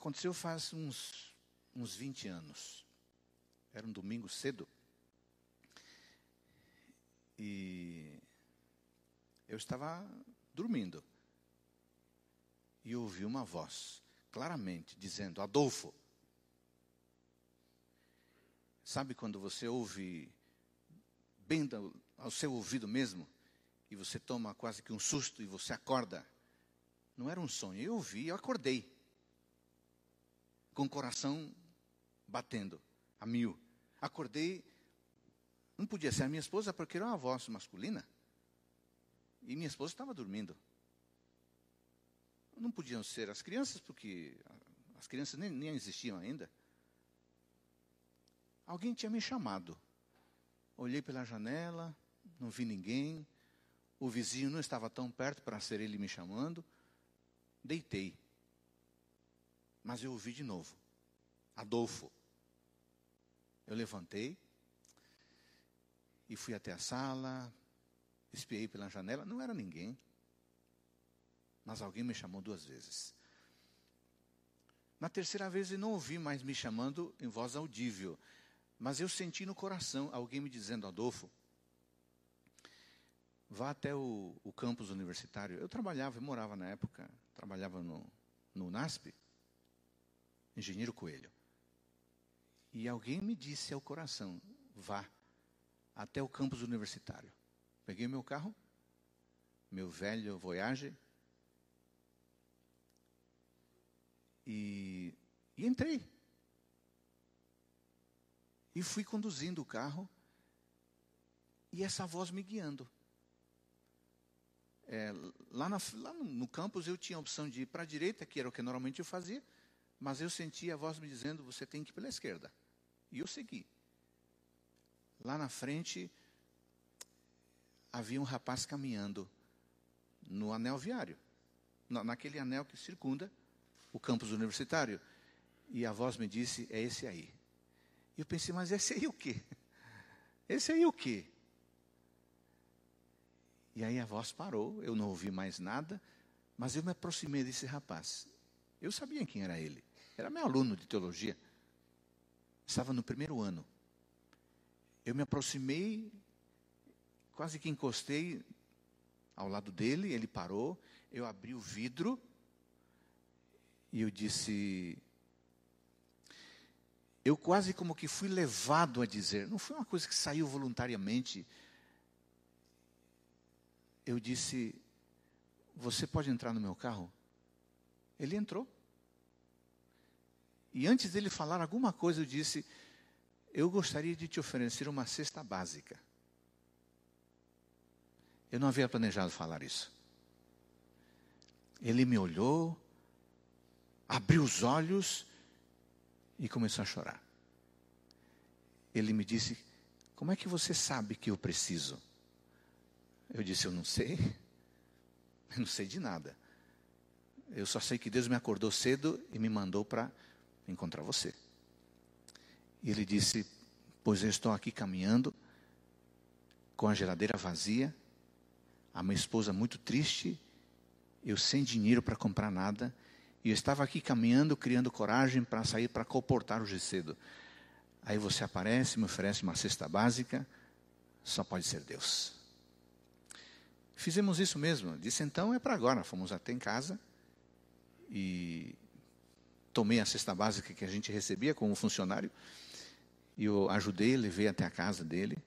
Aconteceu faz uns, uns 20 anos. Era um domingo cedo. E eu estava dormindo. E ouvi uma voz, claramente, dizendo: Adolfo. Sabe quando você ouve bem ao seu ouvido mesmo? E você toma quase que um susto e você acorda. Não era um sonho, eu ouvi, eu acordei. Com o coração batendo a mil. Acordei, não podia ser a minha esposa porque era uma voz masculina. E minha esposa estava dormindo. Não podiam ser as crianças, porque as crianças nem, nem existiam ainda. Alguém tinha me chamado. Olhei pela janela, não vi ninguém. O vizinho não estava tão perto para ser ele me chamando. Deitei. Mas eu ouvi de novo. Adolfo. Eu levantei e fui até a sala, espiei pela janela, não era ninguém. Mas alguém me chamou duas vezes. Na terceira vez eu não ouvi mais me chamando em voz audível, mas eu senti no coração alguém me dizendo, Adolfo, vá até o, o campus universitário. Eu trabalhava, eu morava na época, trabalhava no, no NASP, engenheiro Coelho. E alguém me disse ao coração, vá até o campus universitário. Peguei meu carro, meu velho Voyage, e, e entrei. E fui conduzindo o carro, e essa voz me guiando. É, lá, na, lá no, no, campus eu tinha a opção de ir para a direita, que era o que normalmente eu fazia, mas eu sentia a voz me dizendo: você tem que ir pela esquerda. E eu segui. Lá na frente havia um rapaz caminhando no anel viário, naquele anel que circunda o campus universitário. E a voz me disse: é esse aí. E eu pensei: mas esse aí o quê? Esse aí o quê? E aí a voz parou, eu não ouvi mais nada, mas eu me aproximei desse rapaz. Eu sabia quem era ele. Era meu aluno de teologia. Estava no primeiro ano. Eu me aproximei, quase que encostei ao lado dele, ele parou, eu abri o vidro e eu disse. Eu quase como que fui levado a dizer, não foi uma coisa que saiu voluntariamente, eu disse: Você pode entrar no meu carro? Ele entrou. E antes dele falar alguma coisa, eu disse: Eu gostaria de te oferecer uma cesta básica. Eu não havia planejado falar isso. Ele me olhou, abriu os olhos e começou a chorar. Ele me disse: Como é que você sabe que eu preciso? Eu disse: Eu não sei. Eu não sei de nada. Eu só sei que Deus me acordou cedo e me mandou para encontrar você. E ele disse: Pois eu estou aqui caminhando com a geladeira vazia, a minha esposa muito triste, eu sem dinheiro para comprar nada, e eu estava aqui caminhando, criando coragem para sair para comportar hoje cedo. Aí você aparece, me oferece uma cesta básica, só pode ser Deus. Fizemos isso mesmo. Disse, então é para agora. Fomos até em casa e tomei a cesta básica que a gente recebia como funcionário e eu ajudei, levei até a casa dele.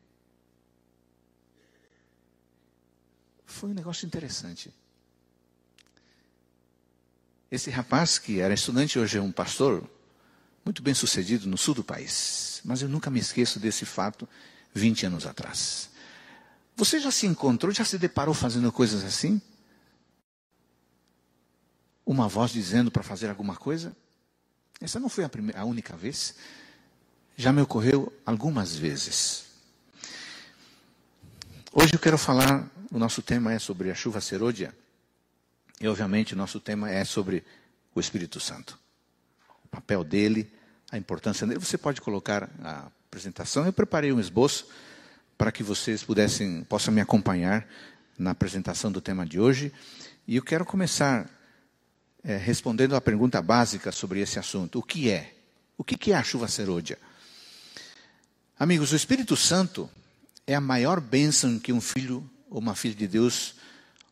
Foi um negócio interessante. Esse rapaz, que era estudante, hoje é um pastor, muito bem sucedido no sul do país. Mas eu nunca me esqueço desse fato 20 anos atrás. Você já se encontrou, já se deparou fazendo coisas assim? Uma voz dizendo para fazer alguma coisa? Essa não foi a, primeira, a única vez. Já me ocorreu algumas vezes. Hoje eu quero falar, o nosso tema é sobre a chuva serôdia. E obviamente o nosso tema é sobre o Espírito Santo. O papel dele, a importância dele. Você pode colocar a apresentação. Eu preparei um esboço para que vocês pudessem, possam me acompanhar na apresentação do tema de hoje. E eu quero começar é, respondendo à pergunta básica sobre esse assunto: o que é? O que é a chuva serôdia? Amigos, o Espírito Santo é a maior bênção que um filho ou uma filha de Deus,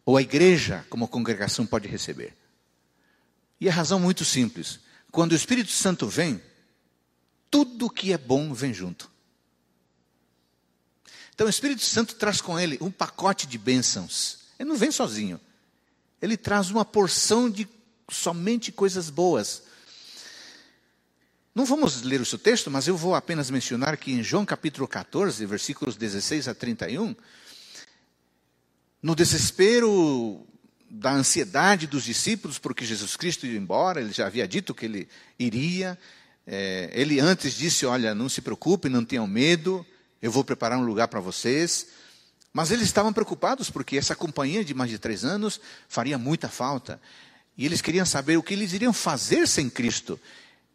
ou a igreja como congregação pode receber. E a razão muito simples: quando o Espírito Santo vem, tudo que é bom vem junto. Então o Espírito Santo traz com ele um pacote de bênçãos. Ele não vem sozinho. Ele traz uma porção de somente coisas boas. Não vamos ler o seu texto, mas eu vou apenas mencionar que em João capítulo 14, versículos 16 a 31, no desespero da ansiedade dos discípulos, porque Jesus Cristo ia embora, ele já havia dito que ele iria. É, ele antes disse: Olha, não se preocupe, não tenham medo, eu vou preparar um lugar para vocês. Mas eles estavam preocupados porque essa companhia de mais de três anos faria muita falta. E eles queriam saber o que eles iriam fazer sem Cristo.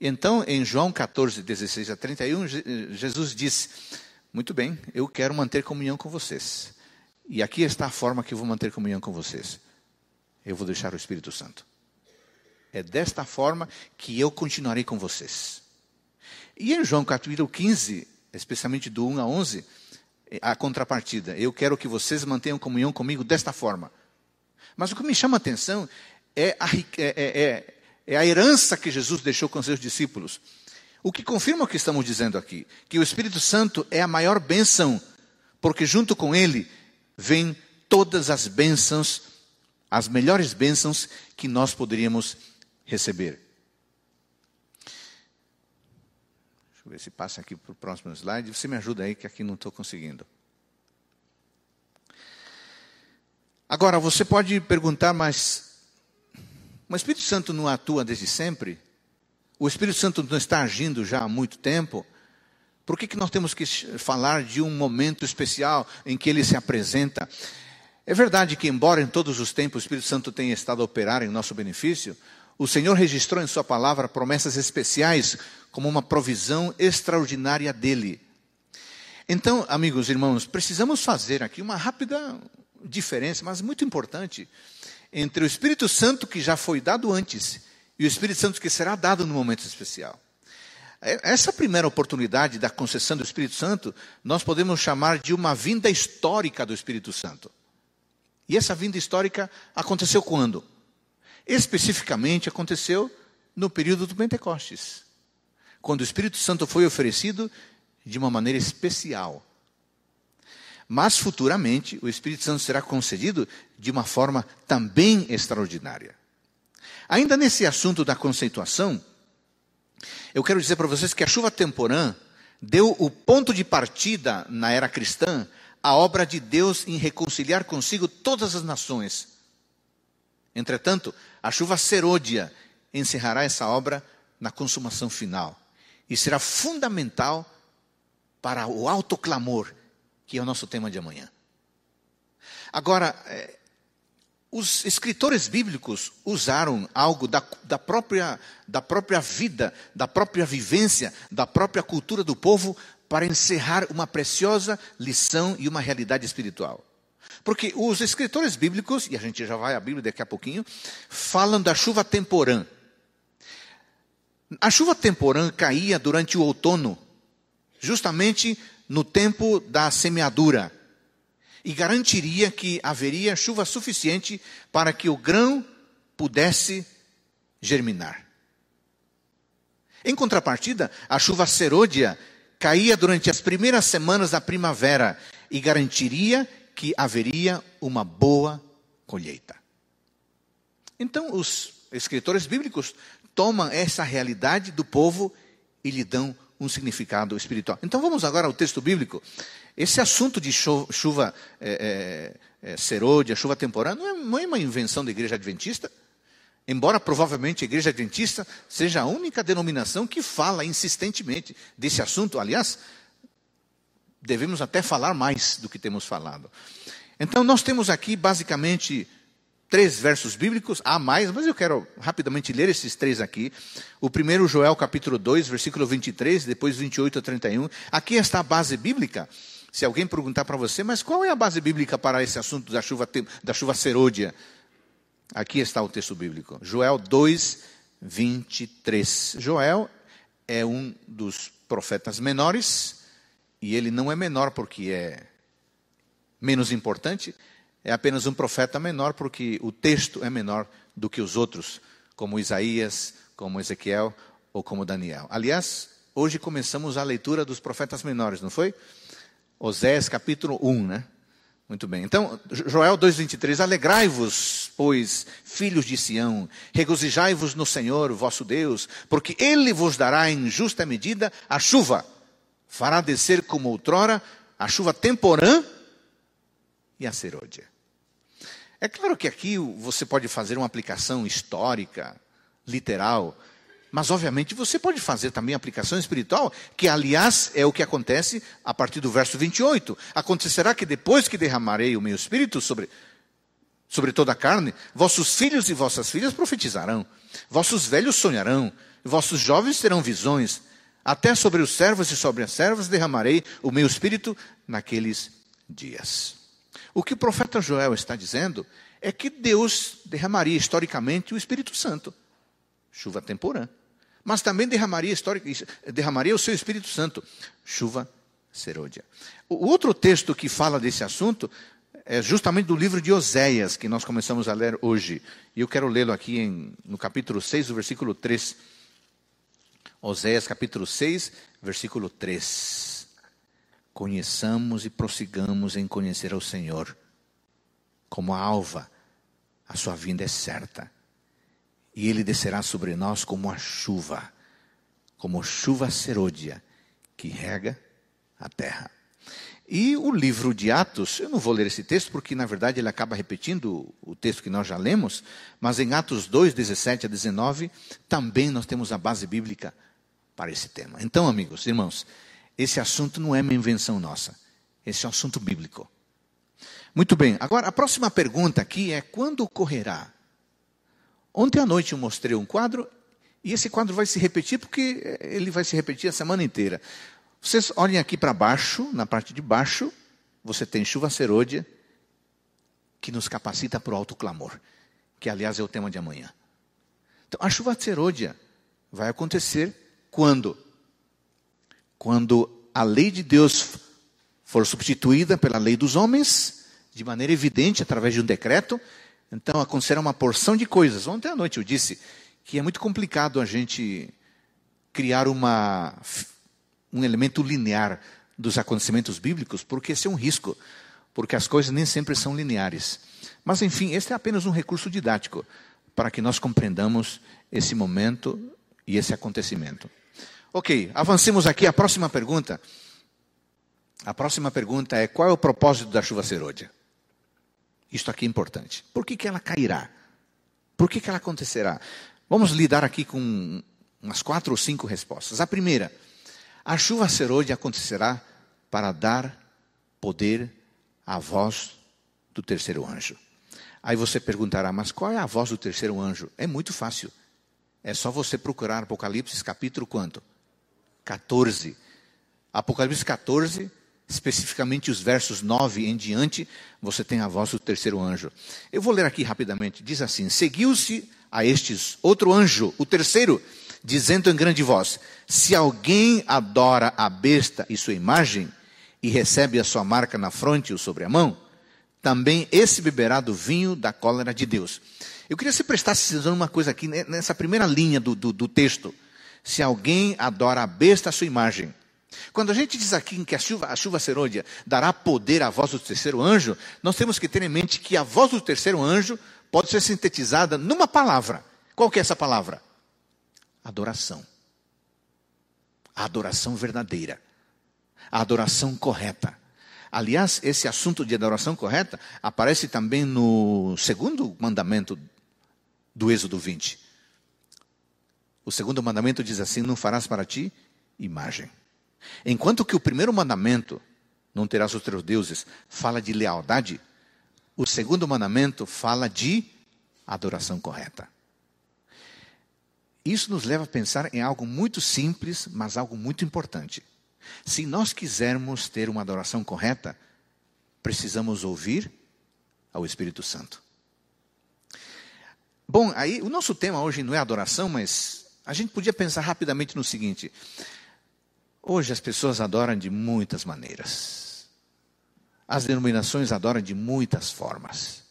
Então, em João 14, 16 a 31, Jesus disse: Muito bem, eu quero manter comunhão com vocês. E aqui está a forma que eu vou manter comunhão com vocês. Eu vou deixar o Espírito Santo. É desta forma que eu continuarei com vocês. E em João capítulo 15, especialmente do 1 a 11, a contrapartida. Eu quero que vocês mantenham comunhão comigo desta forma. Mas o que me chama a atenção é a, é, é, é, é a herança que Jesus deixou com seus discípulos. O que confirma o que estamos dizendo aqui: que o Espírito Santo é a maior bênção, porque junto com ele vem todas as bênçãos, as melhores bênçãos que nós poderíamos receber. Deixa eu ver se passa aqui para o próximo slide. Você me ajuda aí, que aqui não estou conseguindo. Agora, você pode perguntar, mas o Espírito Santo não atua desde sempre? O Espírito Santo não está agindo já há muito tempo? Por que, que nós temos que falar de um momento especial em que ele se apresenta? É verdade que, embora em todos os tempos o Espírito Santo tenha estado a operar em nosso benefício, o Senhor registrou em Sua palavra promessas especiais como uma provisão extraordinária dele. Então, amigos e irmãos, precisamos fazer aqui uma rápida diferença, mas muito importante, entre o Espírito Santo que já foi dado antes e o Espírito Santo que será dado no momento especial. Essa primeira oportunidade da concessão do Espírito Santo, nós podemos chamar de uma vinda histórica do Espírito Santo. E essa vinda histórica aconteceu quando? Especificamente aconteceu no período do Pentecostes, quando o Espírito Santo foi oferecido de uma maneira especial. Mas futuramente o Espírito Santo será concedido de uma forma também extraordinária. Ainda nesse assunto da conceituação, eu quero dizer para vocês que a chuva temporã deu o ponto de partida na era cristã à obra de Deus em reconciliar consigo todas as nações. Entretanto, a chuva serôdia encerrará essa obra na consumação final e será fundamental para o alto clamor, que é o nosso tema de amanhã. Agora, é, os escritores bíblicos usaram algo da, da, própria, da própria vida, da própria vivência, da própria cultura do povo para encerrar uma preciosa lição e uma realidade espiritual. Porque os escritores bíblicos, e a gente já vai à Bíblia daqui a pouquinho, falam da chuva temporã. A chuva temporã caía durante o outono, justamente no tempo da semeadura e garantiria que haveria chuva suficiente para que o grão pudesse germinar. Em contrapartida, a chuva serôdia caía durante as primeiras semanas da primavera e garantiria que haveria uma boa colheita. Então, os escritores bíblicos tomam essa realidade do povo e lhe dão um significado espiritual. Então, vamos agora ao texto bíblico. Esse assunto de chuva é, é, é, serôdia, chuva temporã, não é, não é uma invenção da igreja adventista. Embora provavelmente a igreja adventista seja a única denominação que fala insistentemente desse assunto. Aliás, devemos até falar mais do que temos falado. Então, nós temos aqui basicamente três versos bíblicos, há mais, mas eu quero rapidamente ler esses três aqui. O primeiro, Joel capítulo 2, versículo 23, depois 28 a 31. Aqui está a base bíblica. Se alguém perguntar para você, mas qual é a base bíblica para esse assunto da chuva, da chuva serôdia? Aqui está o texto bíblico. Joel 2, 23. Joel é um dos profetas menores, e ele não é menor porque é menos importante, é apenas um profeta menor porque o texto é menor do que os outros, como Isaías, como Ezequiel ou como Daniel. Aliás, hoje começamos a leitura dos profetas menores, não foi? Osés capítulo 1, né? Muito bem. Então, Joel 2,23: Alegrai-vos, pois, filhos de Sião, regozijai-vos no Senhor, vosso Deus, porque Ele vos dará em justa medida a chuva, fará descer como outrora a chuva temporã e a serôdia. É claro que aqui você pode fazer uma aplicação histórica, literal, mas, obviamente, você pode fazer também aplicação espiritual, que, aliás, é o que acontece a partir do verso 28. Acontecerá que depois que derramarei o meu espírito sobre, sobre toda a carne, vossos filhos e vossas filhas profetizarão, vossos velhos sonharão, vossos jovens terão visões, até sobre os servos e sobre as servas derramarei o meu espírito naqueles dias. O que o profeta Joel está dizendo é que Deus derramaria historicamente o Espírito Santo, chuva temporã mas também derramaria, derramaria o seu Espírito Santo, chuva serôdia. O outro texto que fala desse assunto é justamente do livro de Oséias, que nós começamos a ler hoje. E eu quero lê-lo aqui em, no capítulo 6, versículo 3. Oséias, capítulo 6, versículo 3. Conheçamos e prossigamos em conhecer ao Senhor. Como a alva, a sua vinda é certa e ele descerá sobre nós como a chuva, como chuva serôdia que rega a terra. E o livro de Atos, eu não vou ler esse texto porque na verdade ele acaba repetindo o texto que nós já lemos, mas em Atos 2, 17 a 19, também nós temos a base bíblica para esse tema. Então, amigos, irmãos, esse assunto não é uma invenção nossa, esse é um assunto bíblico. Muito bem, agora a próxima pergunta aqui é: quando ocorrerá Ontem à noite eu mostrei um quadro, e esse quadro vai se repetir porque ele vai se repetir a semana inteira. Vocês olhem aqui para baixo, na parte de baixo, você tem chuva serôdia, que nos capacita para o alto clamor, que aliás é o tema de amanhã. Então, a chuva serôdia vai acontecer quando? Quando a lei de Deus for substituída pela lei dos homens, de maneira evidente, através de um decreto, então, aconselha uma porção de coisas. Ontem à noite eu disse que é muito complicado a gente criar uma, um elemento linear dos acontecimentos bíblicos, porque esse é um risco, porque as coisas nem sempre são lineares. Mas, enfim, este é apenas um recurso didático para que nós compreendamos esse momento e esse acontecimento. Ok, avancemos aqui. A próxima pergunta. A próxima pergunta é: qual é o propósito da chuva serôdia? Isto aqui é importante. Por que, que ela cairá? Por que, que ela acontecerá? Vamos lidar aqui com umas quatro ou cinco respostas. A primeira, a chuva serôdia acontecerá para dar poder à voz do terceiro anjo. Aí você perguntará, mas qual é a voz do terceiro anjo? É muito fácil. É só você procurar Apocalipse capítulo quanto? 14. Apocalipse 14 especificamente os versos 9 em diante, você tem a voz do terceiro anjo. Eu vou ler aqui rapidamente. Diz assim: Seguiu-se a estes outro anjo, o terceiro, dizendo em grande voz: Se alguém adora a besta e sua imagem, e recebe a sua marca na fronte ou sobre a mão, também esse beberá do vinho da cólera de Deus. Eu queria que você prestasse atenção numa coisa aqui, né, nessa primeira linha do, do, do texto. Se alguém adora a besta, a sua imagem, quando a gente diz aqui que a chuva, a chuva serôdia dará poder à voz do terceiro anjo, nós temos que ter em mente que a voz do terceiro anjo pode ser sintetizada numa palavra. Qual que é essa palavra? Adoração. A adoração verdadeira. A adoração correta. Aliás, esse assunto de adoração correta aparece também no segundo mandamento do Êxodo 20. O segundo mandamento diz assim: Não farás para ti imagem. Enquanto que o primeiro mandamento, não terás os teus deuses, fala de lealdade, o segundo mandamento fala de adoração correta. Isso nos leva a pensar em algo muito simples, mas algo muito importante. Se nós quisermos ter uma adoração correta, precisamos ouvir ao Espírito Santo. Bom, aí o nosso tema hoje não é adoração, mas a gente podia pensar rapidamente no seguinte: hoje as pessoas adoram de muitas maneiras. As denominações adoram de muitas formas.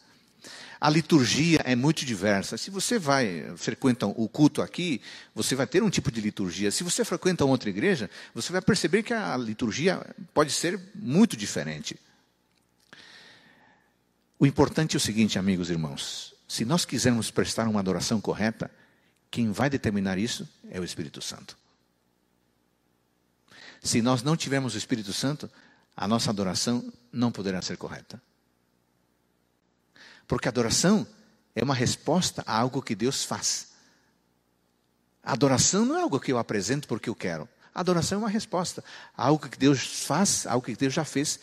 A liturgia é muito diversa. Se você vai frequenta o culto aqui, você vai ter um tipo de liturgia. Se você frequenta outra igreja, você vai perceber que a liturgia pode ser muito diferente. O importante é o seguinte, amigos e irmãos: se nós quisermos prestar uma adoração correta, quem vai determinar isso é o Espírito Santo. Se nós não tivermos o Espírito Santo, a nossa adoração não poderá ser correta. Porque adoração é uma resposta a algo que Deus faz. A adoração não é algo que eu apresento porque eu quero. A adoração é uma resposta a algo que Deus faz, algo que Deus já fez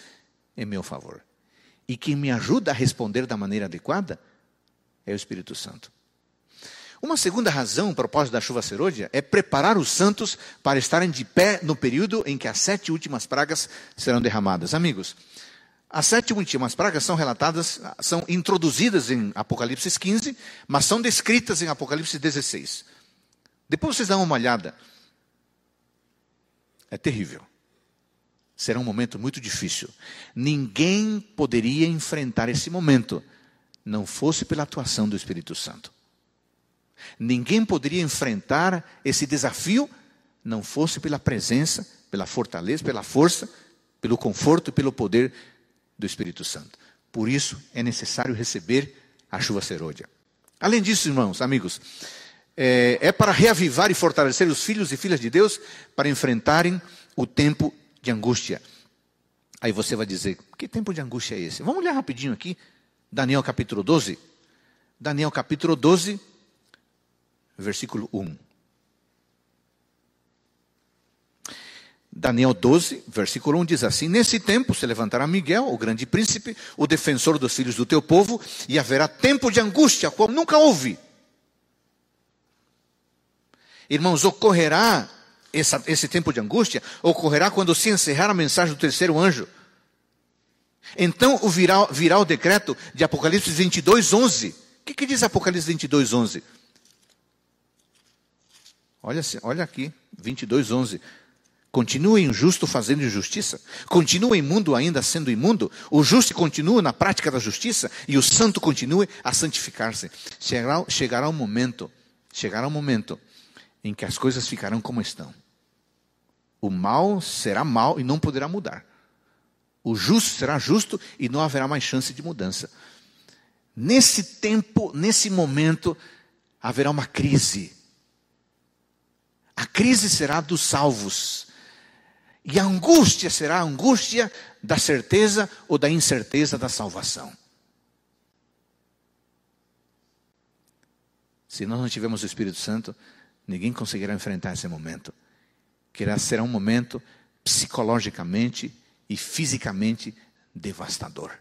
em meu favor. E quem me ajuda a responder da maneira adequada é o Espírito Santo. Uma segunda razão, o propósito da chuva serôdia, é preparar os santos para estarem de pé no período em que as sete últimas pragas serão derramadas. Amigos, as sete últimas pragas são relatadas, são introduzidas em Apocalipse 15, mas são descritas em Apocalipse 16. Depois vocês dão uma olhada. É terrível. Será um momento muito difícil. Ninguém poderia enfrentar esse momento não fosse pela atuação do Espírito Santo. Ninguém poderia enfrentar esse desafio não fosse pela presença, pela fortaleza, pela força, pelo conforto e pelo poder do Espírito Santo. Por isso é necessário receber a chuva serôdia. Além disso, irmãos, amigos, é, é para reavivar e fortalecer os filhos e filhas de Deus para enfrentarem o tempo de angústia. Aí você vai dizer: que tempo de angústia é esse? Vamos olhar rapidinho aqui, Daniel capítulo 12. Daniel capítulo 12, versículo 1. Daniel 12, versículo 1 diz assim: Nesse tempo se levantará Miguel, o grande príncipe, o defensor dos filhos do teu povo, e haverá tempo de angústia, qual nunca houve. Irmãos, ocorrerá essa, esse tempo de angústia, ocorrerá quando se encerrar a mensagem do terceiro anjo. Então virá, virá o decreto de Apocalipse 22, 11. O que, que diz Apocalipse 22, 11? Olha, olha aqui, 22, 11. Continua injusto fazendo injustiça? Continua imundo ainda sendo imundo? O justo continua na prática da justiça e o santo continue a santificar-se. Chegará, chegará um momento, chegará um momento em que as coisas ficarão como estão. O mal será mal e não poderá mudar. O justo será justo e não haverá mais chance de mudança. Nesse tempo, nesse momento, haverá uma crise. A crise será dos salvos e a angústia será a angústia da certeza ou da incerteza da salvação. Se nós não tivermos o Espírito Santo, ninguém conseguirá enfrentar esse momento. Que será um momento psicologicamente e fisicamente devastador.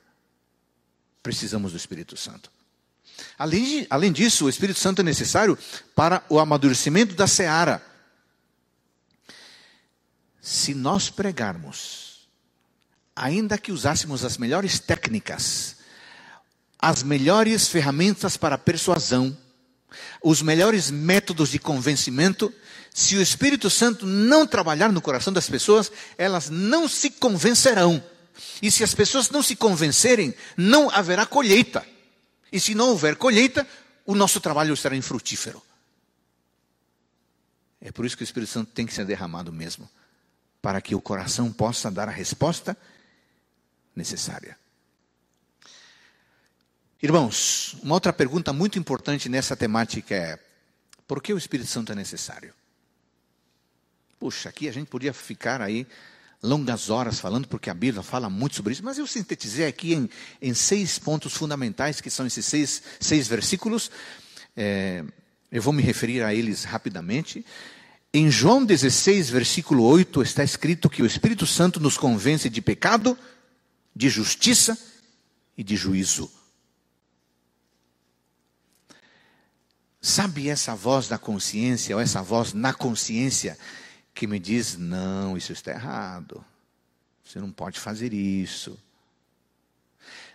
Precisamos do Espírito Santo. Além, de, além disso, o Espírito Santo é necessário para o amadurecimento da seara se nós pregarmos, ainda que usássemos as melhores técnicas, as melhores ferramentas para persuasão, os melhores métodos de convencimento, se o Espírito Santo não trabalhar no coração das pessoas, elas não se convencerão. E se as pessoas não se convencerem, não haverá colheita. E se não houver colheita, o nosso trabalho será infrutífero. É por isso que o Espírito Santo tem que ser derramado mesmo para que o coração possa dar a resposta necessária. Irmãos, uma outra pergunta muito importante nessa temática é: por que o Espírito Santo é necessário? Puxa, aqui a gente podia ficar aí longas horas falando, porque a Bíblia fala muito sobre isso, mas eu sintetizei aqui em, em seis pontos fundamentais, que são esses seis, seis versículos. É, eu vou me referir a eles rapidamente. Em João 16, versículo 8, está escrito que o Espírito Santo nos convence de pecado, de justiça e de juízo. Sabe essa voz da consciência, ou essa voz na consciência, que me diz: não, isso está errado, você não pode fazer isso.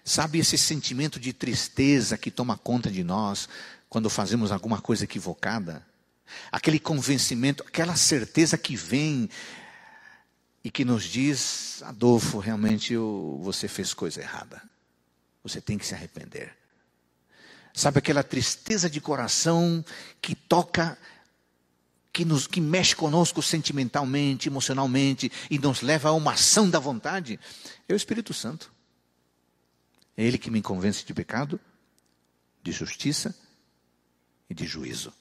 Sabe esse sentimento de tristeza que toma conta de nós quando fazemos alguma coisa equivocada, aquele convencimento, aquela certeza que vem e que nos diz: Adolfo, realmente eu, você fez coisa errada. Você tem que se arrepender. Sabe aquela tristeza de coração que toca, que, nos, que mexe conosco sentimentalmente, emocionalmente e nos leva a uma ação da vontade? É o Espírito Santo. É Ele que me convence de pecado, de justiça e de juízo.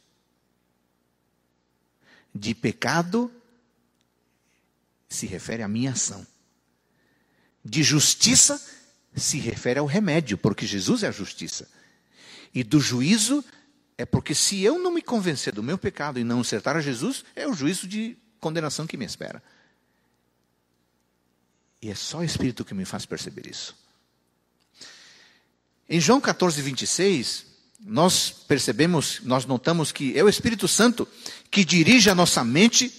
De pecado se refere à minha ação. De justiça se refere ao remédio, porque Jesus é a justiça. E do juízo é porque se eu não me convencer do meu pecado e não acertar a Jesus, é o juízo de condenação que me espera. E é só o Espírito que me faz perceber isso. Em João 14, 26, nós percebemos, nós notamos que é o Espírito Santo que dirige a nossa mente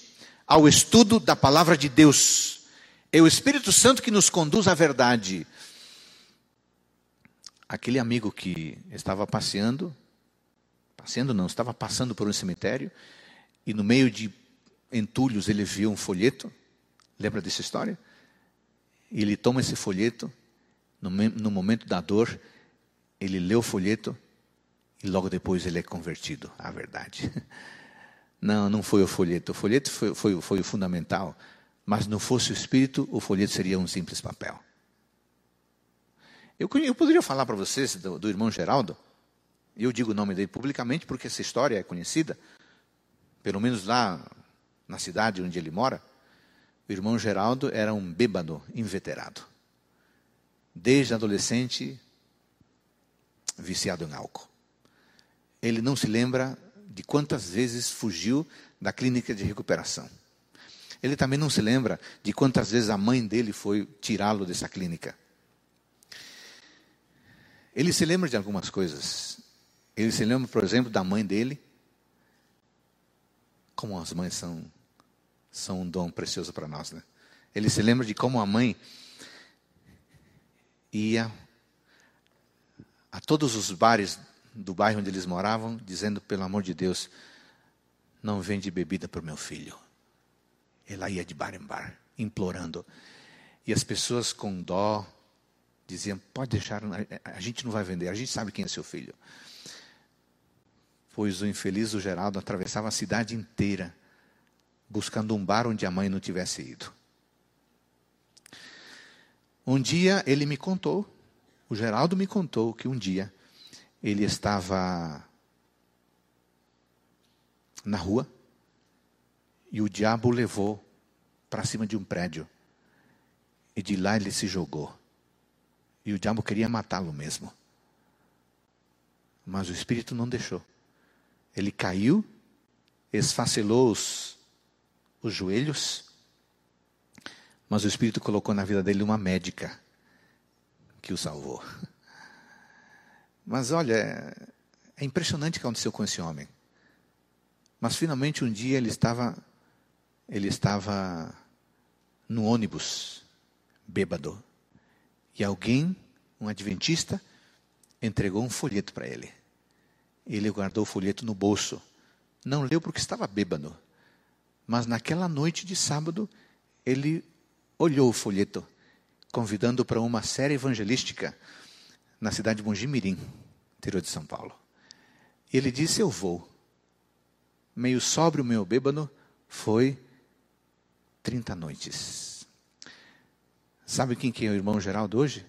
ao estudo da palavra de Deus. É o Espírito Santo que nos conduz à verdade. Aquele amigo que estava passeando, passeando não, estava passando por um cemitério e no meio de entulhos ele viu um folheto. Lembra dessa história? Ele toma esse folheto, no, no momento da dor, ele lê o folheto e logo depois ele é convertido à verdade. Não, não foi o folheto. O folheto foi, foi, foi o fundamental. Mas não fosse o espírito, o folheto seria um simples papel. Eu, eu poderia falar para vocês do, do irmão Geraldo. Eu digo o nome dele publicamente porque essa história é conhecida. Pelo menos lá na cidade onde ele mora. O irmão Geraldo era um bêbado inveterado. Desde adolescente, viciado em álcool. Ele não se lembra de quantas vezes fugiu da clínica de recuperação. Ele também não se lembra de quantas vezes a mãe dele foi tirá-lo dessa clínica. Ele se lembra de algumas coisas. Ele se lembra, por exemplo, da mãe dele. Como as mães são, são um dom precioso para nós, né? Ele se lembra de como a mãe ia a todos os bares do bairro onde eles moravam, dizendo: pelo amor de Deus, não vende bebida para o meu filho. Ela ia de bar em bar, implorando. E as pessoas com dó diziam: pode deixar, a gente não vai vender, a gente sabe quem é seu filho. Pois o infeliz, o Geraldo, atravessava a cidade inteira, buscando um bar onde a mãe não tivesse ido. Um dia ele me contou o Geraldo me contou que um dia ele estava na rua e o diabo o levou para cima de um prédio. E de lá ele se jogou. E o diabo queria matá-lo mesmo. Mas o espírito não deixou. Ele caiu, esfacelou os, os joelhos, mas o espírito colocou na vida dele uma médica que o salvou. Mas olha, é impressionante o que aconteceu com esse homem. Mas finalmente um dia ele estava ele estava no ônibus, bêbado. E alguém, um adventista, entregou um folheto para ele. Ele guardou o folheto no bolso. Não leu porque estava bêbado. Mas naquela noite de sábado, ele olhou o folheto convidando para uma série evangelística na cidade de Mongimirim, interior de São Paulo. E ele disse: Eu vou. Meio sóbrio, meio bêbado, foi 30 noites. Sabe quem que é o irmão Geraldo hoje?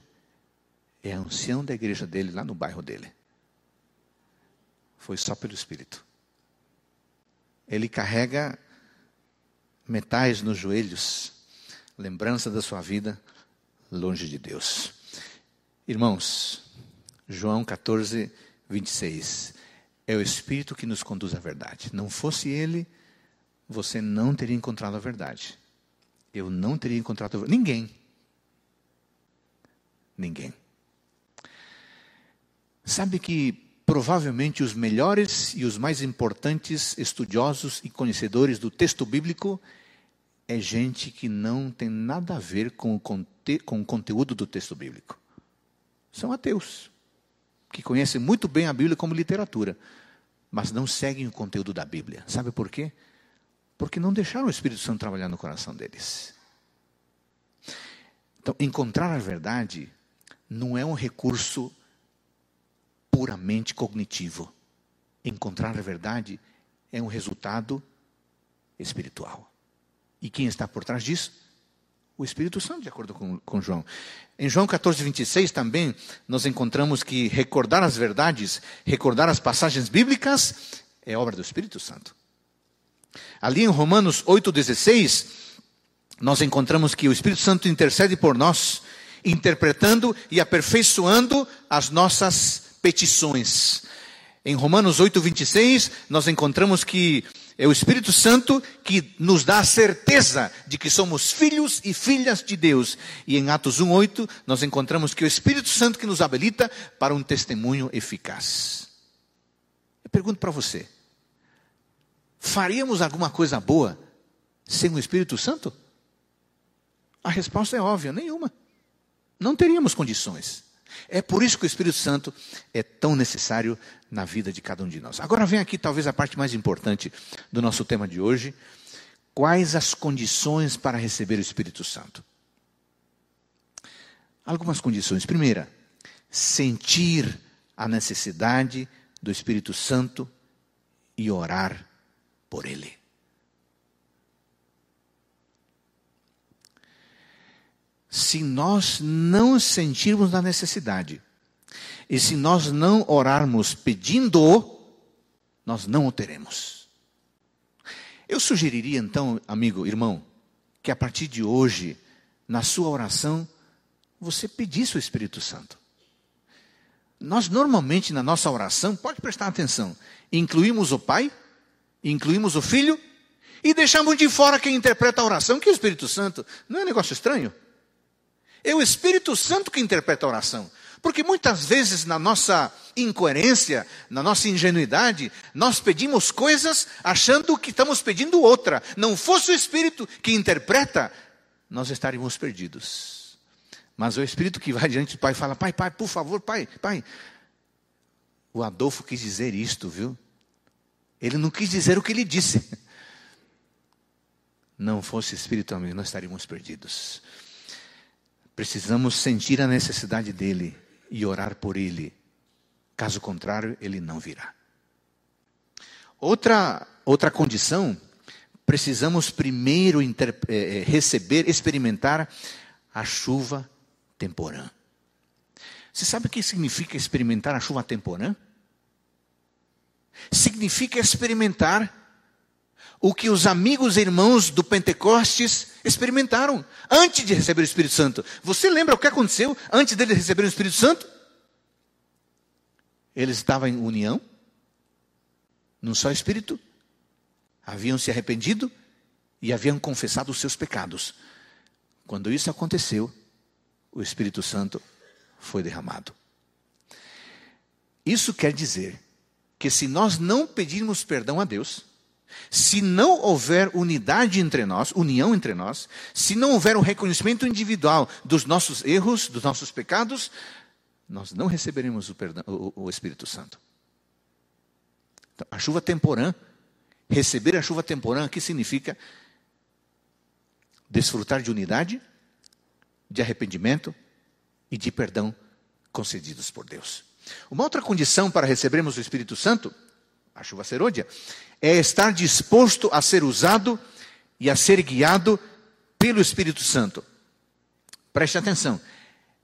É ancião da igreja dele, lá no bairro dele. Foi só pelo Espírito. Ele carrega metais nos joelhos, lembrança da sua vida, longe de Deus. Irmãos, João 14, 26. É o Espírito que nos conduz à verdade. Não fosse Ele, você não teria encontrado a verdade. Eu não teria encontrado a verdade. Ninguém. Ninguém. Sabe que provavelmente os melhores e os mais importantes estudiosos e conhecedores do texto bíblico é gente que não tem nada a ver com o, conte com o conteúdo do texto bíblico. São ateus, que conhecem muito bem a Bíblia como literatura, mas não seguem o conteúdo da Bíblia. Sabe por quê? Porque não deixaram o Espírito Santo trabalhar no coração deles. Então, encontrar a verdade não é um recurso puramente cognitivo. Encontrar a verdade é um resultado espiritual. E quem está por trás disso? O Espírito Santo, de acordo com, com João. Em João 14, 26 também, nós encontramos que recordar as verdades, recordar as passagens bíblicas, é obra do Espírito Santo. Ali em Romanos 8,16, nós encontramos que o Espírito Santo intercede por nós, interpretando e aperfeiçoando as nossas petições. Em Romanos 8,26, nós encontramos que é o Espírito Santo que nos dá a certeza de que somos filhos e filhas de Deus. E em Atos 1,8, nós encontramos que é o Espírito Santo que nos habilita para um testemunho eficaz. Eu pergunto para você: faríamos alguma coisa boa sem o Espírito Santo? A resposta é óbvia: nenhuma. Não teríamos condições. É por isso que o Espírito Santo é tão necessário na vida de cada um de nós. Agora vem aqui talvez a parte mais importante do nosso tema de hoje. Quais as condições para receber o Espírito Santo? Algumas condições. Primeira, sentir a necessidade do Espírito Santo e orar por ele. Se nós não sentirmos a necessidade, e se nós não orarmos pedindo, nós não o teremos. Eu sugeriria então, amigo, irmão, que a partir de hoje, na sua oração, você pedisse o Espírito Santo. Nós normalmente na nossa oração, pode prestar atenção, incluímos o Pai, incluímos o Filho e deixamos de fora quem interpreta a oração, que é o Espírito Santo. Não é um negócio estranho? É o Espírito Santo que interpreta a oração. Porque muitas vezes, na nossa incoerência, na nossa ingenuidade, nós pedimos coisas achando que estamos pedindo outra. Não fosse o Espírito que interpreta, nós estaríamos perdidos. Mas o Espírito que vai diante do Pai fala: Pai, Pai, por favor, Pai, Pai. O Adolfo quis dizer isto, viu? Ele não quis dizer o que ele disse. Não fosse Espírito amigo, nós estaríamos perdidos. Precisamos sentir a necessidade dele e orar por ele. Caso contrário, ele não virá. Outra, outra condição, precisamos primeiro é, receber, experimentar a chuva temporã. Você sabe o que significa experimentar a chuva temporã? Significa experimentar o que os amigos e irmãos do Pentecostes experimentaram antes de receber o Espírito Santo. Você lembra o que aconteceu antes deles receberem o Espírito Santo? Eles estavam em união, num só Espírito, haviam se arrependido e haviam confessado os seus pecados. Quando isso aconteceu, o Espírito Santo foi derramado. Isso quer dizer que se nós não pedirmos perdão a Deus, se não houver unidade entre nós, união entre nós, se não houver um reconhecimento individual dos nossos erros, dos nossos pecados, nós não receberemos o, perdão, o, o Espírito Santo. Então, a chuva temporã, receber a chuva temporã aqui significa desfrutar de unidade, de arrependimento e de perdão concedidos por Deus. Uma outra condição para recebermos o Espírito Santo, a chuva serôdia, é estar disposto a ser usado e a ser guiado pelo Espírito Santo. Preste atenção.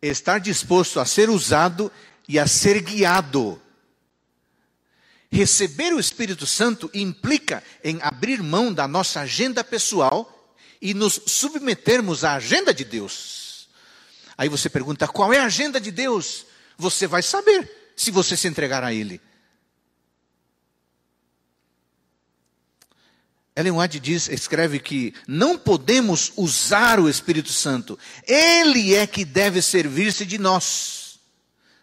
Estar disposto a ser usado e a ser guiado. Receber o Espírito Santo implica em abrir mão da nossa agenda pessoal e nos submetermos à agenda de Deus. Aí você pergunta: qual é a agenda de Deus? Você vai saber se você se entregar a Ele. Ellen White diz, escreve que não podemos usar o Espírito Santo. Ele é que deve servir-se de nós.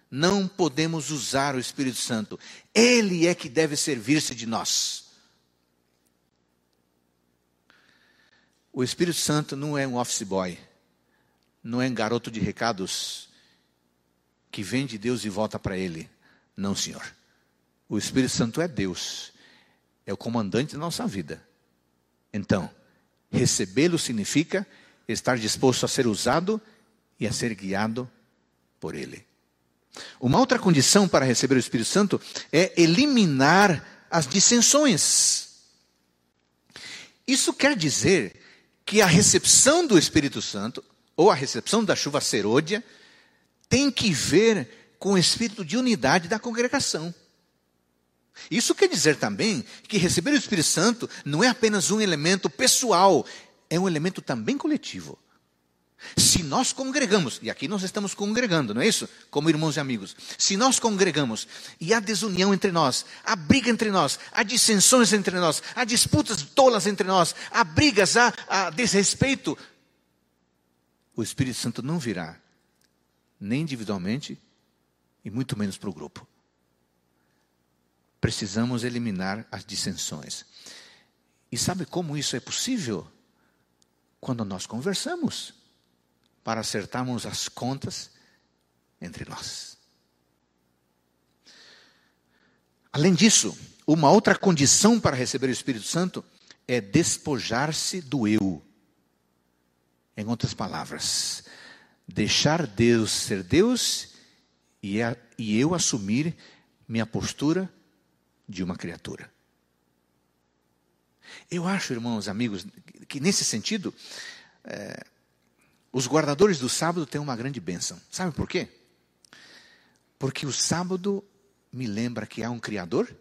Não podemos usar o Espírito Santo. Ele é que deve servir-se de nós. O Espírito Santo não é um office boy. Não é um garoto de recados que vem de Deus e volta para ele. Não, senhor. O Espírito Santo é Deus, é o comandante da nossa vida. Então, recebê-lo significa estar disposto a ser usado e a ser guiado por Ele. Uma outra condição para receber o Espírito Santo é eliminar as dissensões. Isso quer dizer que a recepção do Espírito Santo, ou a recepção da chuva serôdia, tem que ver com o espírito de unidade da congregação. Isso quer dizer também que receber o Espírito Santo não é apenas um elemento pessoal, é um elemento também coletivo. Se nós congregamos, e aqui nós estamos congregando, não é isso? Como irmãos e amigos. Se nós congregamos e há desunião entre nós, há briga entre nós, há dissensões entre nós, há disputas tolas entre nós, há brigas, há, há desrespeito, o Espírito Santo não virá, nem individualmente, e muito menos para o grupo. Precisamos eliminar as dissensões. E sabe como isso é possível? Quando nós conversamos para acertarmos as contas entre nós. Além disso, uma outra condição para receber o Espírito Santo é despojar-se do eu. Em outras palavras, deixar Deus ser Deus e, eu assumir minha postura de uma criatura. Eu acho, irmãos, amigos, que nesse sentido, é, os guardadores do sábado têm uma grande bênção. Sabe por quê? Porque o sábado me lembra que há um Criador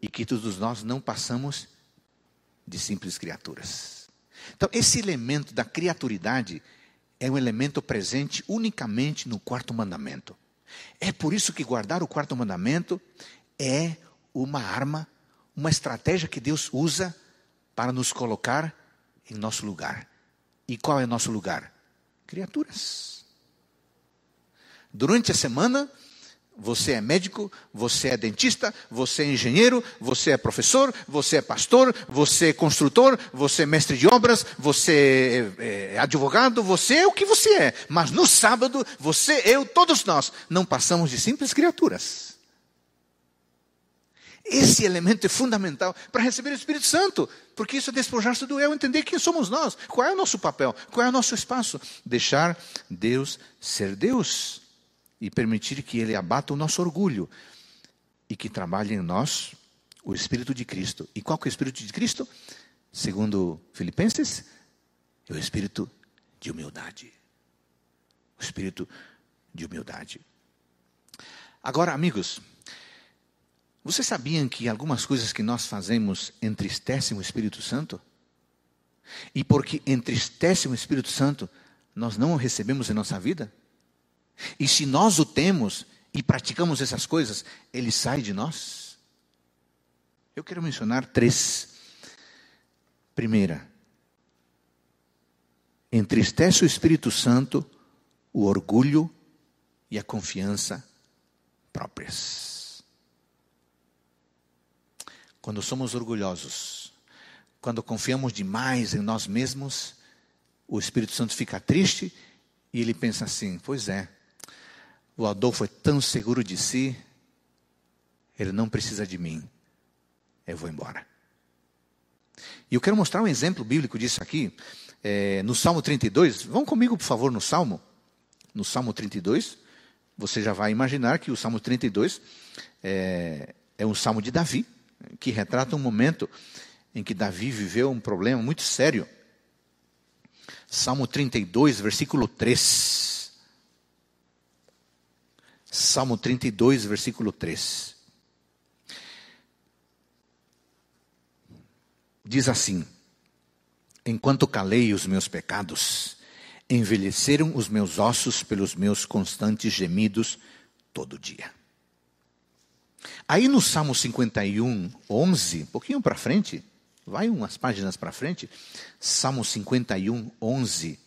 e que todos nós não passamos de simples criaturas. Então, esse elemento da criaturidade é um elemento presente unicamente no quarto mandamento. É por isso que guardar o quarto mandamento é uma arma, uma estratégia que Deus usa para nos colocar em nosso lugar. E qual é nosso lugar? Criaturas. Durante a semana, você é médico, você é dentista, você é engenheiro, você é professor, você é pastor, você é construtor, você é mestre de obras, você é, é advogado, você é o que você é. Mas no sábado, você, eu, todos nós, não passamos de simples criaturas. Esse elemento é fundamental para receber o Espírito Santo, porque isso é despojar-se do eu, entender quem somos nós, qual é o nosso papel, qual é o nosso espaço. Deixar Deus ser Deus e permitir que Ele abata o nosso orgulho e que trabalhe em nós o Espírito de Cristo. E qual é o Espírito de Cristo? Segundo Filipenses, é o Espírito de humildade. O Espírito de humildade. Agora, amigos, vocês sabiam que algumas coisas que nós fazemos entristecem o Espírito Santo? E porque entristecem o Espírito Santo, nós não o recebemos em nossa vida? E se nós o temos e praticamos essas coisas, ele sai de nós? Eu quero mencionar três. Primeira, entristece o Espírito Santo o orgulho e a confiança próprias. Quando somos orgulhosos, quando confiamos demais em nós mesmos, o Espírito Santo fica triste e ele pensa assim: pois é, o Adolfo é tão seguro de si, ele não precisa de mim, eu vou embora. E eu quero mostrar um exemplo bíblico disso aqui, é, no Salmo 32. Vão comigo, por favor, no Salmo. No Salmo 32, você já vai imaginar que o Salmo 32 é, é um salmo de Davi que retrata um momento em que Davi viveu um problema muito sério. Salmo 32, versículo 3. Salmo 32, versículo 3. Diz assim: Enquanto calei os meus pecados, envelheceram os meus ossos pelos meus constantes gemidos todo dia. Aí no Salmo 51, 11, um pouquinho para frente, vai umas páginas para frente, Salmo 51, 11.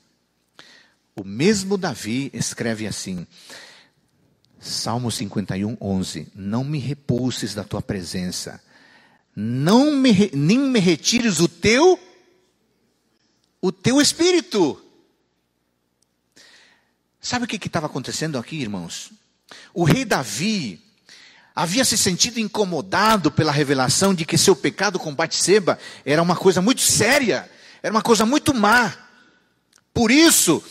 O mesmo Davi escreve assim, Salmo 51, 11: Não me repulses da tua presença, não me, nem me retires o teu, o teu espírito. Sabe o que estava acontecendo aqui, irmãos? O rei Davi havia se sentido incomodado pela revelação de que seu pecado com Batseba era uma coisa muito séria, era uma coisa muito má. Por isso,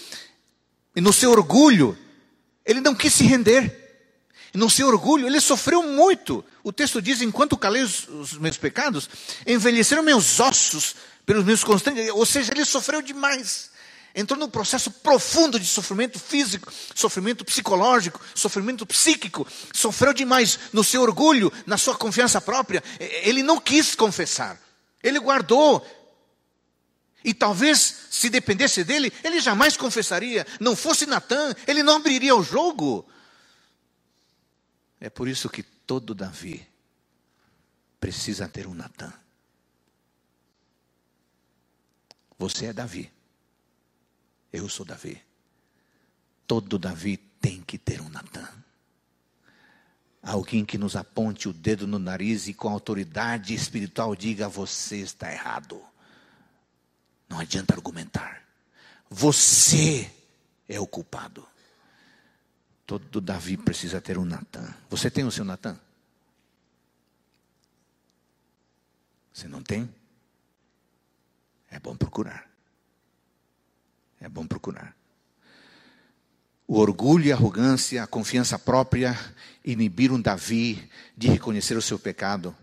no seu orgulho, ele não quis se render. No seu orgulho, ele sofreu muito. O texto diz: enquanto calei os, os meus pecados, envelheceram meus ossos pelos meus constantes. Ou seja, ele sofreu demais entrou num processo profundo de sofrimento físico, sofrimento psicológico, sofrimento psíquico, sofreu demais no seu orgulho, na sua confiança própria. Ele não quis confessar, ele guardou. E talvez, se dependesse dele, ele jamais confessaria. Não fosse Natan, ele não abriria o jogo. É por isso que todo Davi precisa ter um Natan. Você é Davi. Eu sou Davi. Todo Davi tem que ter um Natan. Alguém que nos aponte o dedo no nariz e com autoridade espiritual diga: Você está errado. Não adianta argumentar. Você é o culpado. Todo Davi precisa ter um Natan. Você tem o seu Natan? Você não tem? É bom procurar. É bom procurar. O orgulho e a arrogância, a confiança própria inibiram Davi de reconhecer o seu pecado.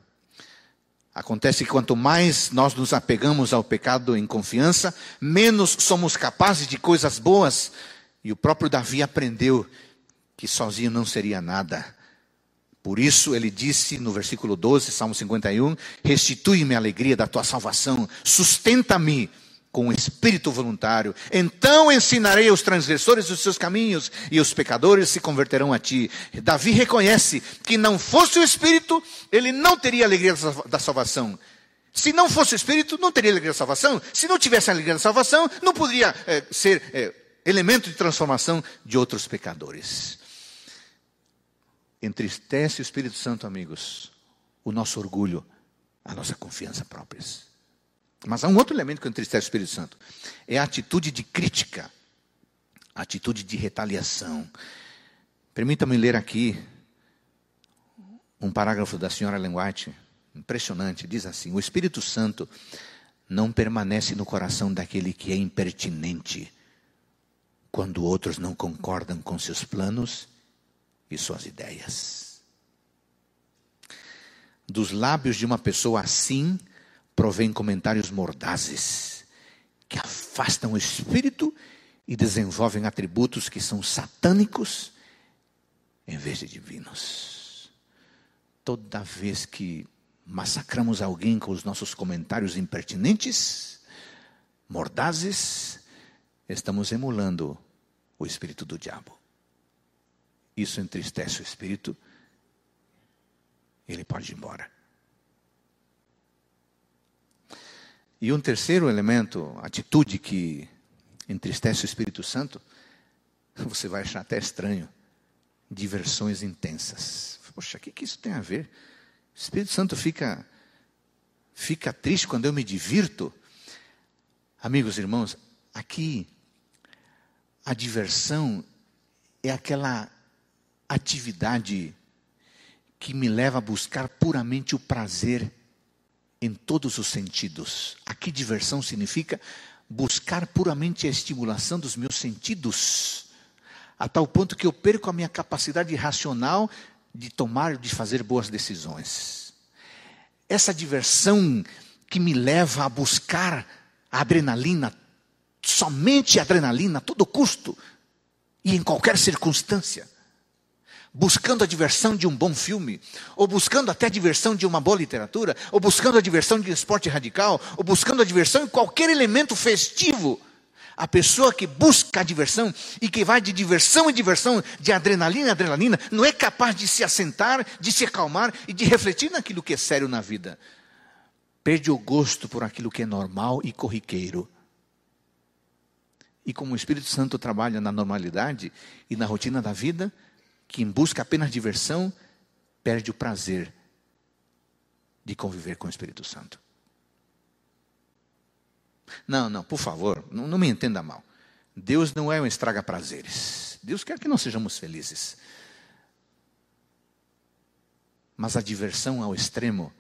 Acontece que quanto mais nós nos apegamos ao pecado em confiança, menos somos capazes de coisas boas. E o próprio Davi aprendeu que sozinho não seria nada. Por isso ele disse no versículo 12, Salmo 51, restitui-me a alegria da tua salvação, sustenta-me com espírito voluntário. Então ensinarei aos transgressores os seus caminhos e os pecadores se converterão a ti. Davi reconhece que não fosse o espírito, ele não teria alegria da salvação. Se não fosse o espírito, não teria alegria da salvação. Se não tivesse alegria da salvação, não poderia é, ser é, elemento de transformação de outros pecadores. Entristece o Espírito Santo, amigos, o nosso orgulho, a nossa confiança próprias. Mas há um outro elemento que entristece o Espírito Santo: é a atitude de crítica, a atitude de retaliação. Permita-me ler aqui um parágrafo da senhora Ellen White, impressionante. Diz assim: O Espírito Santo não permanece no coração daquele que é impertinente, quando outros não concordam com seus planos e suas ideias. Dos lábios de uma pessoa assim, provém comentários mordazes que afastam o espírito e desenvolvem atributos que são satânicos em vez de divinos. Toda vez que massacramos alguém com os nossos comentários impertinentes, mordazes, estamos emulando o espírito do diabo. Isso entristece o espírito, ele pode ir embora. E um terceiro elemento, atitude que entristece o Espírito Santo, você vai achar até estranho, diversões intensas. Poxa, o que, que isso tem a ver? O Espírito Santo fica, fica triste quando eu me divirto. Amigos, irmãos, aqui a diversão é aquela atividade que me leva a buscar puramente o prazer em todos os sentidos. Aqui, diversão significa buscar puramente a estimulação dos meus sentidos, a tal ponto que eu perco a minha capacidade racional de tomar, de fazer boas decisões. Essa diversão que me leva a buscar a adrenalina, somente a adrenalina, a todo custo e em qualquer circunstância buscando a diversão de um bom filme, ou buscando até a diversão de uma boa literatura, ou buscando a diversão de um esporte radical, ou buscando a diversão em qualquer elemento festivo. A pessoa que busca a diversão e que vai de diversão em diversão, de adrenalina em adrenalina, não é capaz de se assentar, de se acalmar e de refletir naquilo que é sério na vida. Perde o gosto por aquilo que é normal e corriqueiro. E como o Espírito Santo trabalha na normalidade e na rotina da vida, quem busca apenas diversão perde o prazer de conviver com o Espírito Santo. Não, não, por favor, não, não me entenda mal. Deus não é um estraga-prazeres. Deus quer que nós sejamos felizes. Mas a diversão ao extremo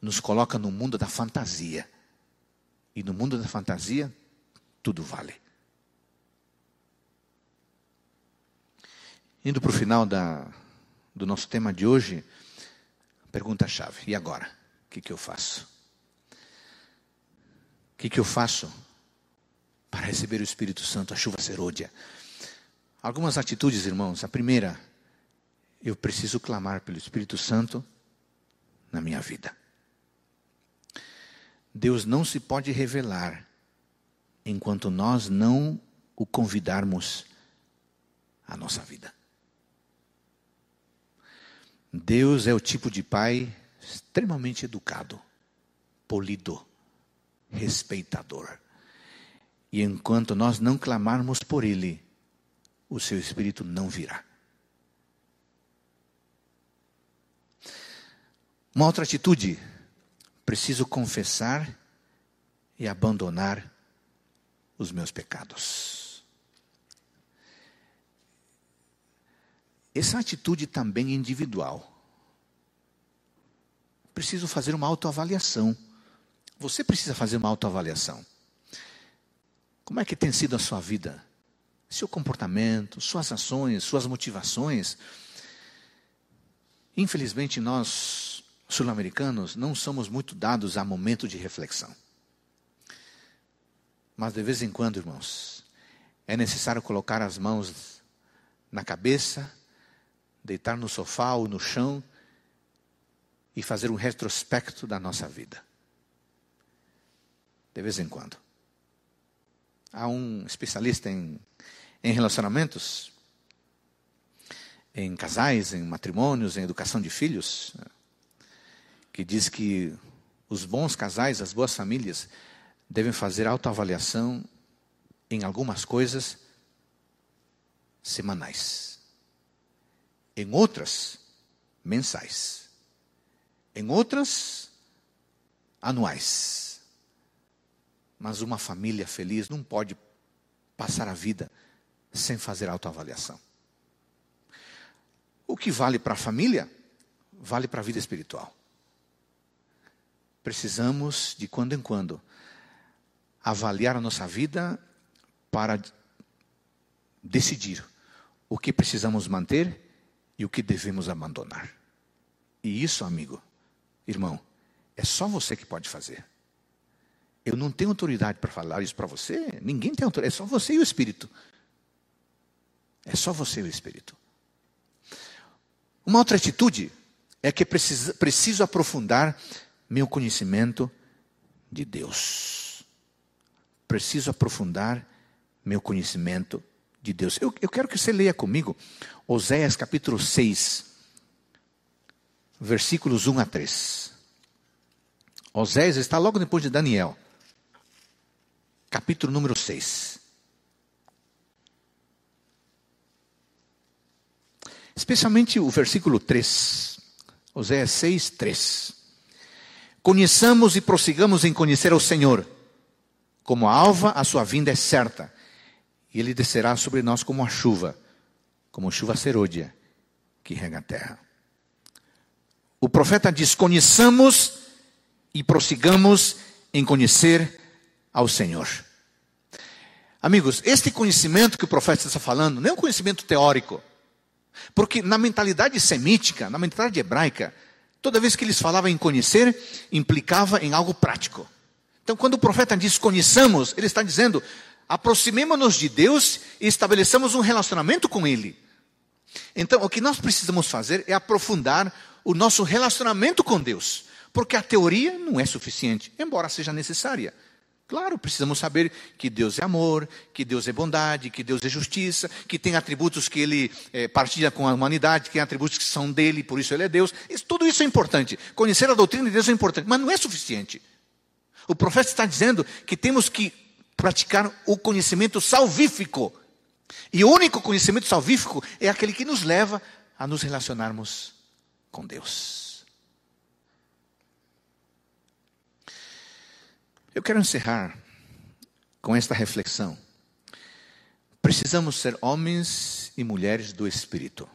nos coloca no mundo da fantasia. E no mundo da fantasia, tudo vale. Indo para o final da, do nosso tema de hoje, pergunta-chave: e agora? O que, que eu faço? O que, que eu faço para receber o Espírito Santo, a chuva serôdia? Algumas atitudes, irmãos. A primeira, eu preciso clamar pelo Espírito Santo na minha vida. Deus não se pode revelar enquanto nós não o convidarmos à nossa vida. Deus é o tipo de pai extremamente educado, polido, respeitador. E enquanto nós não clamarmos por Ele, o seu espírito não virá. Uma outra atitude, preciso confessar e abandonar os meus pecados. Essa atitude também é individual. Preciso fazer uma autoavaliação. Você precisa fazer uma autoavaliação. Como é que tem sido a sua vida? Seu comportamento, suas ações, suas motivações. Infelizmente, nós, sul-americanos, não somos muito dados a momento de reflexão. Mas de vez em quando, irmãos, é necessário colocar as mãos na cabeça, deitar no sofá ou no chão e fazer um retrospecto da nossa vida. De vez em quando. Há um especialista em, em relacionamentos, em casais, em matrimônios, em educação de filhos, que diz que os bons casais, as boas famílias, devem fazer autoavaliação em algumas coisas semanais. Em outras, mensais. Em outras, anuais. Mas uma família feliz não pode passar a vida sem fazer autoavaliação. O que vale para a família, vale para a vida espiritual. Precisamos, de quando em quando, avaliar a nossa vida para decidir o que precisamos manter e o que devemos abandonar. E isso, amigo, irmão, é só você que pode fazer. Eu não tenho autoridade para falar isso para você, ninguém tem autoridade, é só você e o Espírito. É só você e o Espírito. Uma outra atitude é que preciso, preciso aprofundar meu conhecimento de Deus preciso aprofundar meu conhecimento de Deus. Eu, eu quero que você leia comigo Oséias capítulo 6, versículos 1 a 3. Oséias está logo depois de Daniel, capítulo número 6. Especialmente o versículo 3. Oséias 6, 3. Conheçamos e prossigamos em conhecer ao Senhor como a alva, a sua vinda é certa. E ele descerá sobre nós como a chuva, como chuva serôdia que rega a terra. O profeta diz: conheçamos e prossigamos em conhecer ao Senhor. Amigos, este conhecimento que o profeta está falando não é um conhecimento teórico. Porque na mentalidade semítica, na mentalidade hebraica, toda vez que eles falavam em conhecer, implicava em algo prático. Então, quando o profeta diz conheçamos, ele está dizendo aproximemos-nos de Deus e estabeleçamos um relacionamento com Ele. Então, o que nós precisamos fazer é aprofundar o nosso relacionamento com Deus, porque a teoria não é suficiente, embora seja necessária. Claro, precisamos saber que Deus é amor, que Deus é bondade, que Deus é justiça, que tem atributos que Ele é, partilha com a humanidade, que tem atributos que são dele, por isso Ele é Deus. Isso, tudo isso é importante. Conhecer a doutrina de Deus é importante, mas não é suficiente. O profeta está dizendo que temos que praticar o conhecimento salvífico. E o único conhecimento salvífico é aquele que nos leva a nos relacionarmos com Deus. Eu quero encerrar com esta reflexão. Precisamos ser homens e mulheres do Espírito.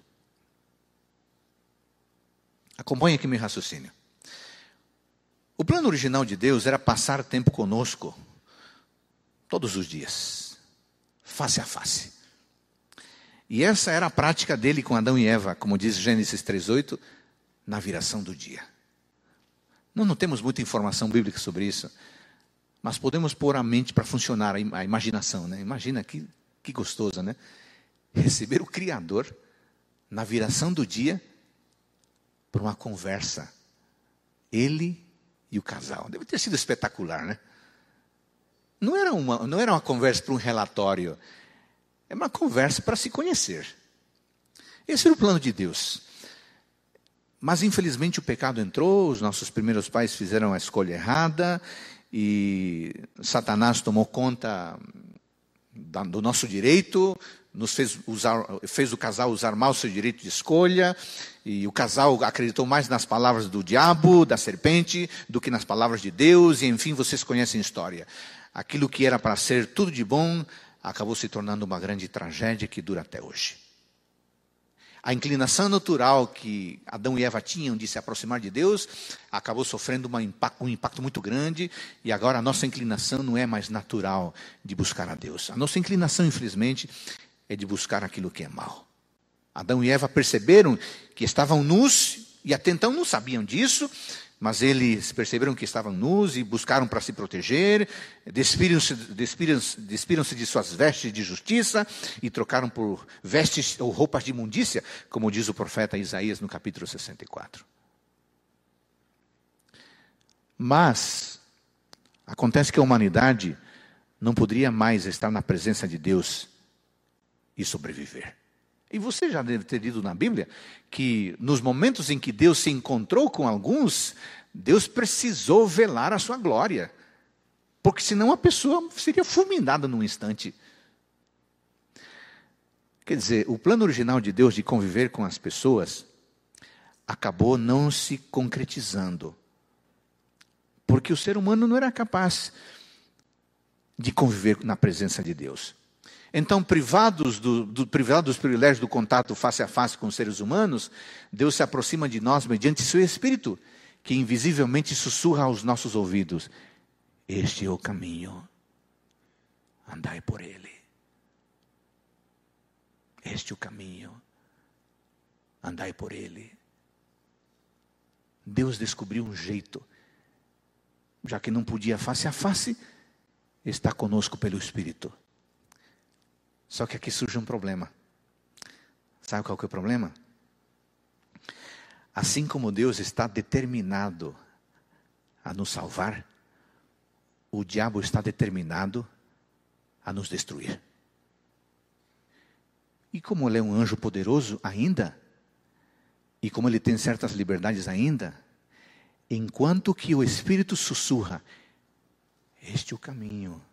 Acompanhe aqui meu raciocínio. O plano original de Deus era passar tempo conosco todos os dias, face a face. E essa era a prática dele com Adão e Eva, como diz Gênesis 3:8, na viração do dia. Nós não temos muita informação bíblica sobre isso, mas podemos pôr a mente para funcionar, a imaginação, né? Imagina que, que gostoso, né? Receber o Criador na viração do dia para uma conversa. Ele e o casal. Deve ter sido espetacular, né? Não era uma, não era uma conversa para um relatório, é uma conversa para se conhecer. Esse era o plano de Deus. Mas infelizmente o pecado entrou, os nossos primeiros pais fizeram a escolha errada e Satanás tomou conta do nosso direito, nos fez, usar, fez o casal usar mal o seu direito de escolha, e o casal acreditou mais nas palavras do diabo, da serpente, do que nas palavras de Deus, e enfim, vocês conhecem a história. Aquilo que era para ser tudo de bom acabou se tornando uma grande tragédia que dura até hoje. A inclinação natural que Adão e Eva tinham de se aproximar de Deus acabou sofrendo um impacto muito grande e agora a nossa inclinação não é mais natural de buscar a Deus. A nossa inclinação, infelizmente, é de buscar aquilo que é mal. Adão e Eva perceberam que estavam nus e até então não sabiam disso, mas eles perceberam que estavam nus e buscaram para se proteger, despiram-se despiram despiram de suas vestes de justiça e trocaram por vestes ou roupas de imundícia, como diz o profeta Isaías no capítulo 64. Mas, acontece que a humanidade não poderia mais estar na presença de Deus e sobreviver. E você já deve ter lido na Bíblia que nos momentos em que Deus se encontrou com alguns, Deus precisou velar a sua glória. Porque senão a pessoa seria fulminada num instante. Quer dizer, o plano original de Deus de conviver com as pessoas acabou não se concretizando. Porque o ser humano não era capaz de conviver na presença de Deus. Então, privados, do, do, privados dos privilégios do contato face a face com os seres humanos, Deus se aproxima de nós mediante seu Espírito, que invisivelmente sussurra aos nossos ouvidos: Este é o caminho, andai por ele. Este é o caminho, andai por ele. Deus descobriu um jeito, já que não podia face a face, está conosco pelo Espírito. Só que aqui surge um problema. Sabe qual que é o problema? Assim como Deus está determinado a nos salvar, o diabo está determinado a nos destruir. E como ele é um anjo poderoso ainda, e como ele tem certas liberdades ainda, enquanto que o Espírito sussurra, este é o caminho,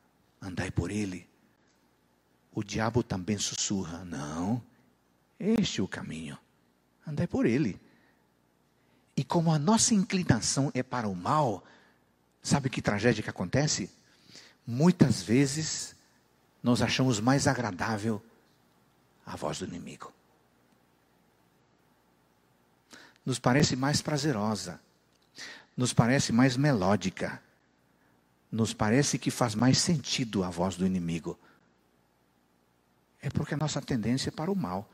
andai por ele o diabo também sussurra: Não, este é o caminho, andai por ele. E como a nossa inclinação é para o mal, sabe que tragédia que acontece? Muitas vezes nós achamos mais agradável a voz do inimigo. Nos parece mais prazerosa, nos parece mais melódica, nos parece que faz mais sentido a voz do inimigo é porque a nossa tendência é para o mal.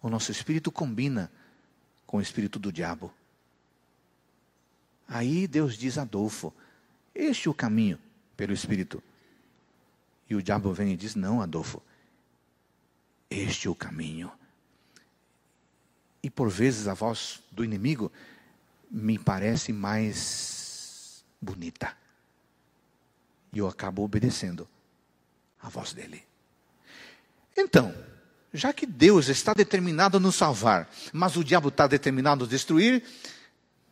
O nosso espírito combina com o espírito do diabo. Aí Deus diz a Adolfo: Este é o caminho pelo espírito. E o diabo vem e diz: Não, Adolfo, este é o caminho. E por vezes a voz do inimigo me parece mais bonita. E eu acabo obedecendo a voz dele. Então, já que Deus está determinado a nos salvar, mas o diabo está determinado a nos destruir,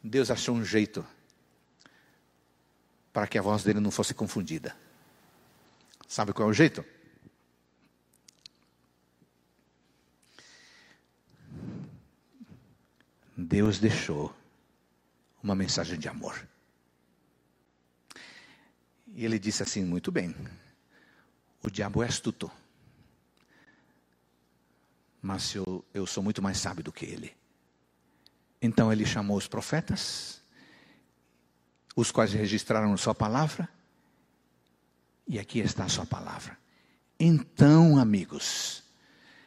Deus achou um jeito para que a voz dele não fosse confundida. Sabe qual é o jeito? Deus deixou uma mensagem de amor. E ele disse assim: muito bem, o diabo é astuto mas eu, eu sou muito mais sábio do que ele. Então ele chamou os profetas, os quais registraram sua palavra, e aqui está a sua palavra. Então, amigos,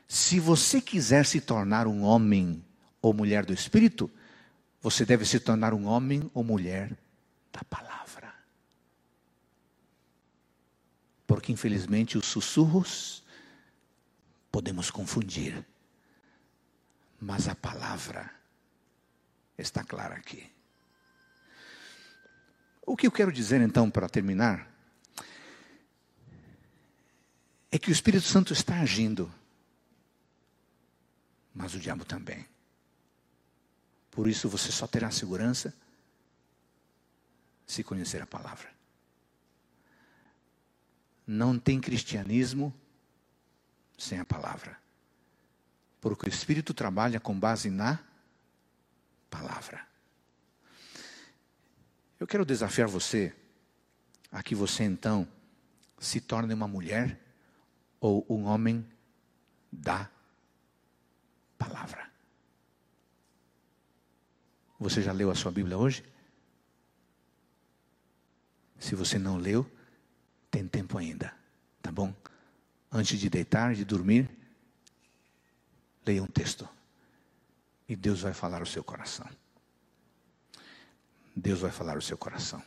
se você quiser se tornar um homem ou mulher do Espírito, você deve se tornar um homem ou mulher da palavra. Porque, infelizmente, os sussurros podemos confundir, mas a palavra está clara aqui. O que eu quero dizer então para terminar é que o Espírito Santo está agindo, mas o diabo também. Por isso você só terá segurança se conhecer a palavra. Não tem cristianismo sem a palavra. Porque o Espírito trabalha com base na palavra. Eu quero desafiar você a que você então se torne uma mulher ou um homem da palavra. Você já leu a sua Bíblia hoje? Se você não leu, tem tempo ainda, tá bom? Antes de deitar, de dormir, leia um texto. E Deus vai falar o seu coração. Deus vai falar o seu coração.